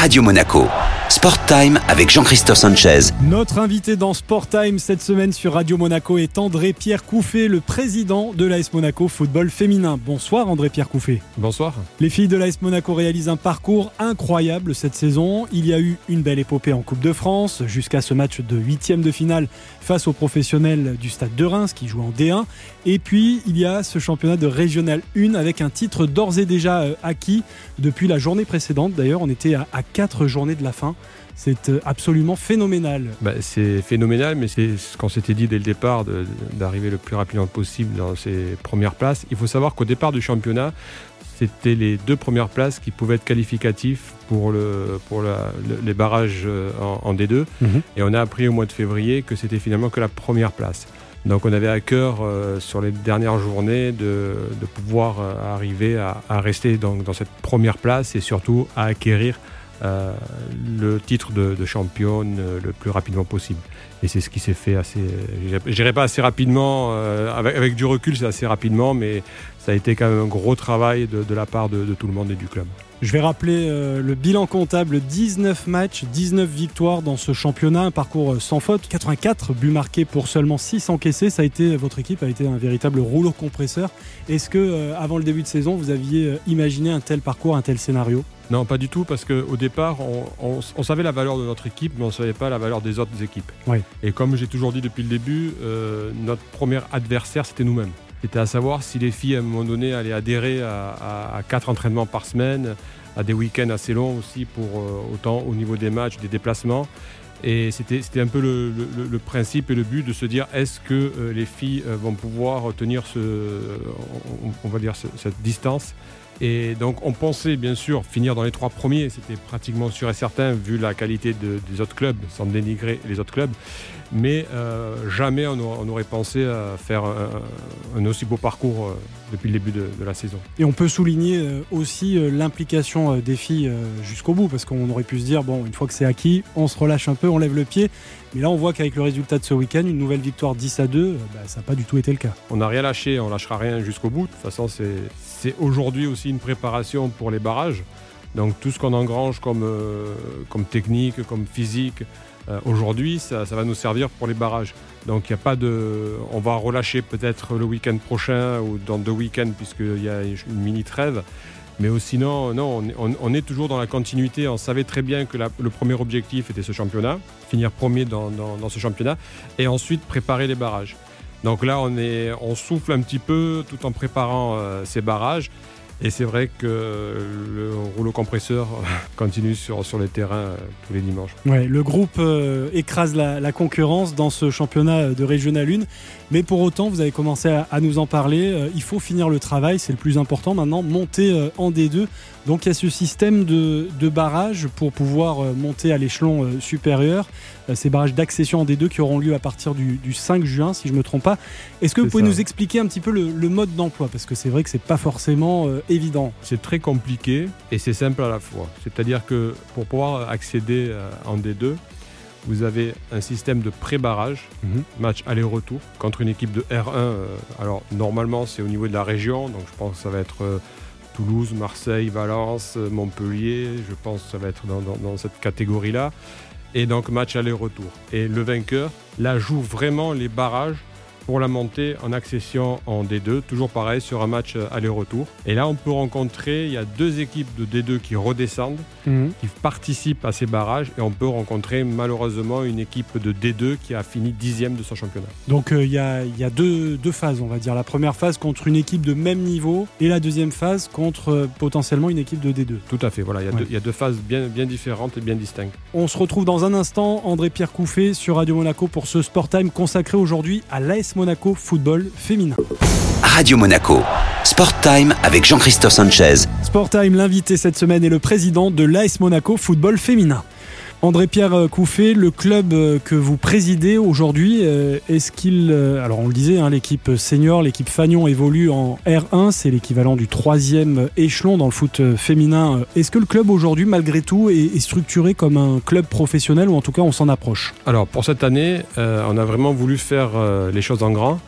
Radio Monaco. Sport Time avec Jean-Christophe Sanchez. Notre invité dans Sport Time cette semaine sur Radio Monaco est André-Pierre Couffet, le président de l'AS Monaco Football Féminin. Bonsoir André-Pierre Couffet. Bonsoir. Les filles de l'AS Monaco réalisent un parcours incroyable cette saison. Il y a eu une belle épopée en Coupe de France jusqu'à ce match de huitième de finale face aux professionnels du stade de Reims qui jouent en D1. Et puis il y a ce championnat de Régional 1 avec un titre d'ores et déjà euh, acquis depuis la journée précédente. D'ailleurs, on était à, à quatre journées de la fin. C'est euh, absolument phénoménal. Bah, c'est phénoménal, mais c'est ce qu'on s'était dit dès le départ, d'arriver le plus rapidement possible dans ces premières places. Il faut savoir qu'au départ du championnat, c'était les deux premières places qui pouvaient être qualificatifs pour, le, pour la, les barrages euh, en, D2. Mhm. Et on a appris au mois de février que c'était finalement que la première place. Donc on avait à cœur euh, sur les dernières journées de, de pouvoir arriver à, à rester dans, dans, cette première place et surtout à acquérir euh, le titre de, championne euh, le plus rapidement possible. Et c'est ce qui s'est fait assez. Je dirais pas assez rapidement, euh, avec, du recul, c'est assez rapidement, mais ça a été quand même un gros travail de, la part de, tout le monde et du club. Je vais rappeler le bilan comptable 19 matchs, 19 victoires dans ce championnat, un parcours sans faute, 84 buts marqués pour seulement 6 encaissés. Ça a été, votre équipe a été un véritable rouleau compresseur. Est-ce que, avant le début de saison, vous aviez imaginé un tel parcours, un tel scénario? Non, pas du tout, parce qu'au départ, on, savait la valeur de notre équipe, mais on ne savait pas la valeur des autres équipes. Et comme j'ai toujours dit depuis le début, euh, notre premier adversaire, c'était nous-mêmes. C'était à savoir si les filles, à un moment donné, allaient adhérer à, quatre entraînements par semaine, à des week-ends assez longs aussi, pour euh, autant au niveau des matchs, des déplacements. Et c'était un peu le, principe et le but de se dire est-ce que euh, les filles vont pouvoir tenir ce, on, va dire cette distance? Et donc on pensait bien sûr finir dans les trois premiers, c'était pratiquement sûr et certain vu la qualité des autres clubs, sans dénigrer les autres clubs. Mais euh, jamais on, aurait pensé à faire un, aussi beau parcours euh, depuis le début de, la saison. Et on peut souligner euh, aussi l'implication des filles jusqu'au bout, parce qu'on aurait pu se dire, bon, une fois que c'est acquis, on se relâche un peu, on lève le pied. Mais là, on voit qu'avec le résultat de ce week-end, une nouvelle victoire 10 à 2, bah, ça n'a pas du tout été le cas. On n'a rien lâché, on lâchera rien jusqu'au bout. De toute façon, c'est aujourd'hui aussi une préparation pour les barrages. Donc tout ce qu'on engrange comme, comme technique, comme physique, euh, aujourd'hui, ça, va nous servir pour les barrages. Donc il a pas de. On va relâcher peut-être le week-end prochain ou dans deux week-ends puisqu'il y a une mini trêve. Mais sinon, non, on, est toujours dans la continuité. On savait très bien que le premier objectif était ce championnat, finir premier dans, ce championnat, et ensuite préparer les barrages. Donc là, on, est, on souffle un petit peu tout en préparant euh, ces barrages. Et c'est vrai que le rouleau compresseur continue sur, sur les terrains euh, tous les dimanches. Ouais, le groupe euh, écrase la, concurrence dans ce championnat de Régional 1. Mais pour autant, vous avez commencé à, nous en parler. Euh, il faut finir le travail, c'est le plus important maintenant, monter en D2. Donc il y a ce système de, de barrage pour pouvoir monter à l'échelon supérieur. Ces barrages d'accession en D2 qui auront lieu à partir du, 5 juin, si je ne me trompe pas. Est-ce que vous pouvez nous expliquer un petit peu le, mode d'emploi? Parce que c'est vrai que c'est pas forcément évident. C'est très compliqué et c'est simple à la fois. C'est-à-dire que pour pouvoir accéder euh, en D2, vous avez un système de pré-barrage, mhm. match aller-retour, contre une équipe de R1. Euh, alors normalement c'est au niveau de la région, donc je pense que ça va être euh, Toulouse, Marseille, Valence, Montpellier, je pense que ça va être dans cette catégorie-là. Et donc match aller-retour. Et le vainqueur, là, joue vraiment les barrages pour la montée en accession en D2, toujours pareil sur un match aller-retour. Et là, on peut rencontrer, il y a deux équipes de D2 qui redescendent, mhm. qui participent à ces barrages, et on peut rencontrer malheureusement une équipe de D2 qui a fini dixième de son championnat. Donc euh, il y, a, deux, phases, on va dire. La première phase contre une équipe de même niveau, et la deuxième phase contre euh, potentiellement une équipe de D2. Tout à fait, voilà, il y, a deux phases bien, bien différentes et bien distinctes. On se retrouve dans un instant, André-Pierre Couffet sur Radio Monaco pour ce Sport Time consacré aujourd'hui à l'AS Monaco football féminin. Radio Monaco, Sport Time avec Jean-Christophe Sanchez. Sport Time, l'invité cette semaine est le président de l'AS Monaco football féminin. André-Pierre Couffet, le club euh, que vous présidez aujourd'hui, euh, est-ce qu'il... Euh, alors on le disait, hein, l'équipe senior, l'équipe Fagnon évolue en R1, c'est l'équivalent du troisième échelon dans le foot féminin. Est-ce que le club aujourd'hui, malgré tout, est, structuré comme un club professionnel ou en tout cas on s'en approche? Alors pour cette année, on a vraiment voulu faire les choses en grand.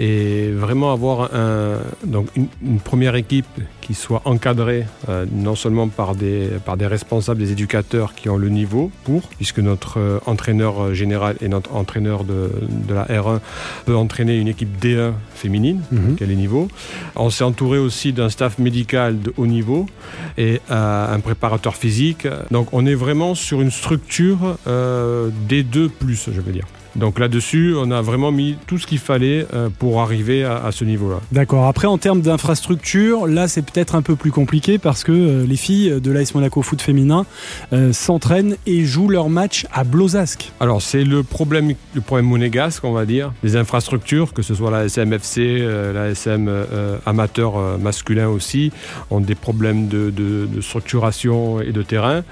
Et vraiment avoir un, donc une, première équipe qui soit encadrée euh, non seulement par des, par des responsables, des éducateurs qui ont le niveau pour, puisque notre euh, entraîneur général et notre entraîneur de, de, la R1 peut entraîner une équipe D1 féminine, mm -hmm. niveau. On s'est entouré aussi d'un staff médical de haut niveau et euh, un préparateur physique. Donc on est vraiment sur une structure euh, D2+, je veux dire. Donc là-dessus, on a vraiment mis tout ce qu'il fallait euh, pour arriver à, à ce niveau-là. D'accord. Après, en termes d'infrastructure, là, c'est peut-être un peu plus compliqué parce que euh, les filles de l'AS Monaco Foot féminin euh, s'entraînent et jouent leur match à Blozasque. Alors, c'est le problème, le problème monégasque, on va dire. Les infrastructures, que ce soit la SMFC, la SM euh, amateur masculin aussi, ont des problèmes de, de, de structuration et de terrain.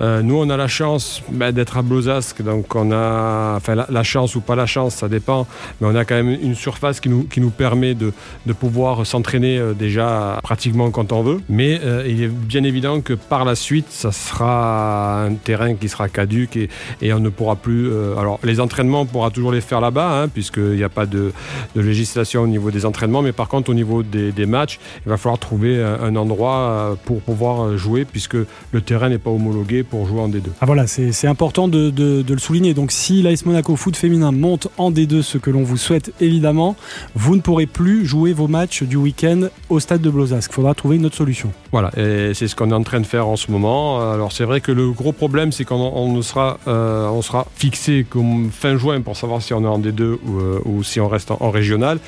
nous, on a la chance bah, d'être à Blozasque, donc on a enfin, la, chance ou pas la chance, ça dépend. Mais on a quand même une surface qui nous, qui nous permet de, de pouvoir s'entraîner euh, déjà pratiquement quand on veut. Mais euh, il est bien évident que par la suite, ça sera un terrain qui sera caduque et, et on ne pourra plus. Euh, alors, les entraînements, on pourra toujours les faire là-bas, hein, puisqu'il n'y a pas de, de, législation au niveau des entraînements. Mais par contre, au niveau des, des matchs, il va falloir trouver un, endroit pour pouvoir jouer, puisque le terrain n'est pas homologué pour jouer en D2. Ah voilà, c'est important de, de, de, le souligner. Donc, si l'AS Monaco Foot féminin monte en D2, ce que l'on vous souhaite évidemment, vous ne pourrez plus jouer vos matchs du week-end au stade de Blozasque. Il faudra trouver une autre solution. Voilà, et c'est ce qu'on est en train de faire en ce moment. Alors c'est vrai que le gros problème, c'est qu'on on sera, euh, on sera fixé comme fin juin pour savoir si on est en D2 ou, euh, ou si on reste en, en, régional,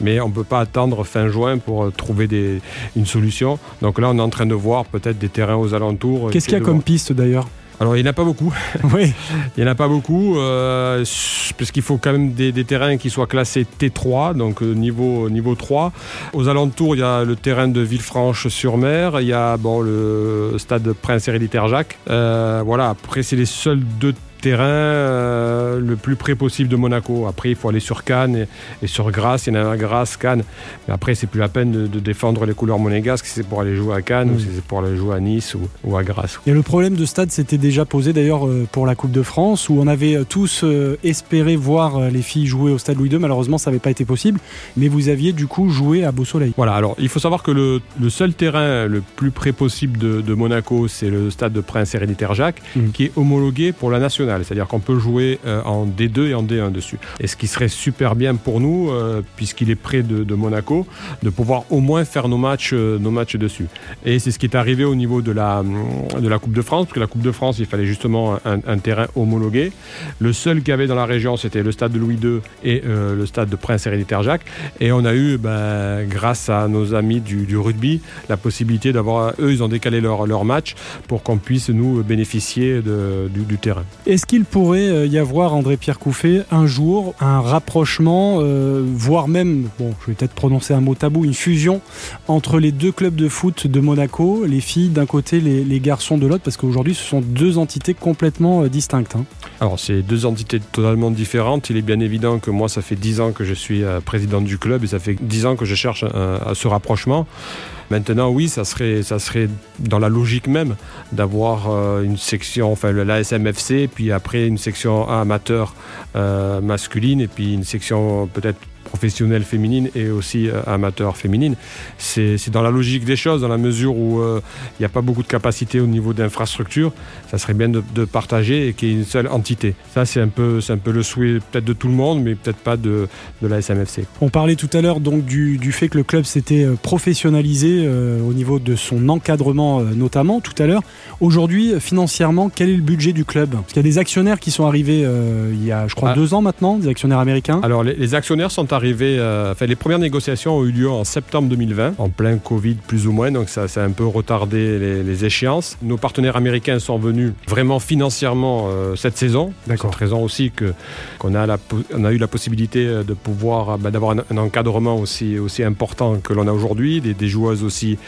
mais on ne peut pas attendre fin juin pour euh, trouver des, une solution. Donc là, on est en train de voir peut-être des terrains aux alentours. Qu'est-ce qu'il y a comme piste d'ailleurs? Alors il n'y en a pas beaucoup. Oui. il n'y en a pas beaucoup euh, parce qu'il faut quand même des, des, terrains qui soient classés T3, donc euh, niveau, niveau 3. Aux alentours, il y a le terrain de Villefranche-sur-Mer, il y a bon, le stade Prince Héréditaire Jacques. Euh, voilà, après c'est les seuls deux terrain euh, le plus près possible de Monaco. Après, il faut aller sur Cannes et, et sur Grasse. Il y en a un Grasse, Cannes. Mais après, c'est plus la peine de, de, défendre les couleurs monégasques si c'est pour aller jouer à Cannes mmh. ou si c'est pour aller jouer à Nice ou, ou, à Grasse. Et le problème de stade s'était déjà posé d'ailleurs euh, pour la Coupe de France où on avait euh, tous espéré voir les filles jouer au stade Louis II. Malheureusement, ça n'avait pas été possible. Mais vous aviez du coup joué à Beau Soleil. Voilà, alors il faut savoir que le, le seul terrain le plus près possible de, de Monaco, c'est le stade de Prince Héréditaire Jacques, mmh. qui est homologué pour la nationale. C'est-à-dire qu'on peut jouer euh, en D2 et en D1 dessus. Et ce qui serait super bien pour nous, euh, puisqu'il est près de, Monaco, de pouvoir au moins faire nos matchs, euh, nos matchs dessus. Et c'est ce qui est arrivé au niveau de la, de la Coupe de France, parce que la Coupe de France, il fallait justement un, terrain homologué. Le seul qu'il y avait dans la région, c'était le stade de Louis II et le stade de Prince Héréditaire Jacques. Et on a eu, ben, grâce à nos amis du, rugby, la possibilité d'avoir, eux, ils ont décalé leur, leur match pour qu'on puisse nous bénéficier du, terrain. Qu'il pourrait euh, y avoir, André-Pierre Couffet, un jour, un rapprochement, euh, voire même, bon, je vais peut-être prononcer un mot tabou, une fusion entre les deux clubs de foot de Monaco, les filles d'un côté, les, garçons de l'autre, parce qu'aujourd'hui, ce sont deux entités complètement euh, distinctes. Hein. Alors, c'est deux entités totalement différentes. Il est bien évident que moi, ça fait dix ans que je suis président du club et ça fait dix ans que je cherche à ce rapprochement. Maintenant, oui, ça serait, dans la logique même d'avoir une section, enfin la SMFC, après une section amateur euh, masculine, et puis une section peut-être professionnelle féminine et aussi euh, amateur féminine. C'est dans la logique des choses, dans la mesure où il euh, n'y a pas beaucoup de capacité au niveau d'infrastructure, ça serait bien de, de partager et qu'il y ait une seule entité. Ça, c'est un, peu, un peu le souhait peut-être de tout le monde, mais peut-être pas de, de la SMFC. On parlait tout à l'heure donc du, du, fait que le club s'était professionnalisé euh, au niveau de son encadrement euh, notamment tout à l'heure. Aujourd'hui, financièrement, quel est le budget du club? Parce qu'il y a des actionnaires qui sont arrivés euh, il y a, je crois, ah. deux ans maintenant, des actionnaires américains. Alors, les, les actionnaires sont arrivés, euh, enfin, les premières négociations ont eu lieu en septembre 2020, en plein Covid plus ou moins, donc ça, ça a un peu retardé les, les échéances. Nos partenaires américains sont venus vraiment financièrement euh, cette saison. Cette raison aussi que qu'on a, la, on a eu la possibilité de pouvoir bah, d'avoir un, un, encadrement aussi, aussi important que l'on a aujourd'hui, des, des joueuses aussi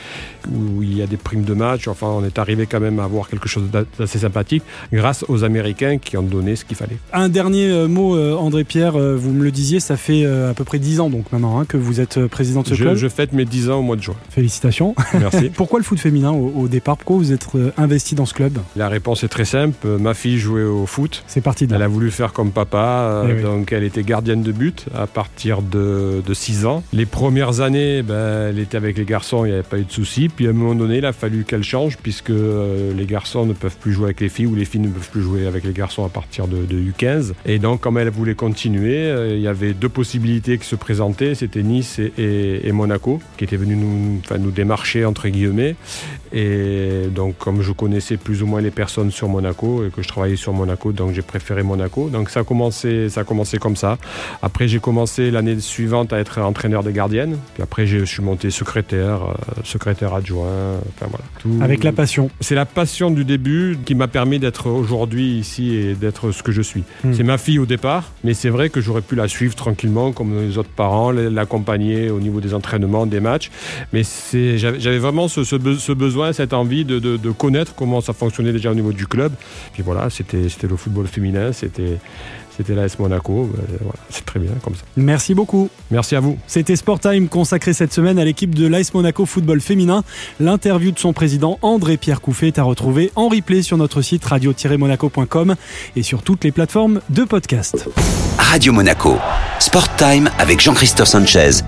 où il y a des primes de match. Enfin, on est arrivé quand même à avoir quelque chose d'assez sympathique grâce aux Américains qui ont donné ce qu'il fallait. Un dernier mot, André Pierre, vous me le disiez, ça fait à peu près 10 ans donc maintenant hein, que vous êtes président de ce club. Je fête mes 10 ans au mois de juin. Félicitations. Merci. Pourquoi le foot féminin au, départ Pourquoi vous êtes investi dans ce club? La réponse est très simple. Ma fille jouait au foot. C'est parti de Elle a voulu faire comme papa, eh donc elle était gardienne de but à partir de, de 6 ans. Les premières années, ben, elle était avec les garçons, il n'y avait pas eu de soucis. Puis à un moment donné, il a fallu qu'elle change puisque les garçons ne peuvent plus jouer avec les filles ou les filles ne peuvent plus jouer avec les garçons à partir de, U15. Et donc, comme elle voulait continuer, euh, il y avait deux possibilités qui se présentaient c'était Nice et, Monaco, qui étaient venus nous, enfin, nous démarcher, entre guillemets. Et donc, comme je connaissais plus ou moins les personnes sur Monaco et que je travaillais sur Monaco, donc j'ai préféré Monaco. Donc, ça a commencé, ça a commencé comme ça. Après, j'ai commencé l'année suivante à être entraîneur des gardiennes. Puis après, je suis monté secrétaire, euh, secrétaire adjoint. Enfin, voilà. Avec la passion. C'est la passion du début qui m'a permis d'être aujourd'hui ici et d'être ce que je suis. Hmm. C'est ma fille au départ, mais c'est vrai que j'aurais pu la suivre tranquillement comme les autres parents, l'accompagner au niveau des entraînements, des matchs. Mais j'avais vraiment ce, besoin, cette envie de, connaître comment ça fonctionnait déjà au niveau du club. Puis voilà, c'était le football féminin, c'était c'était l'AS Monaco. Ben, c'est très bien comme ça. Merci beaucoup. Merci à vous. C'était Sport Time consacré cette semaine à l'équipe de l'AS Monaco football féminin. L'interview de son président André-Pierre Couffet est à retrouver en replay sur notre site radio-monaco.com et sur toutes les plateformes de podcast. Radio Monaco. Sport Time avec Jean-Christophe Sanchez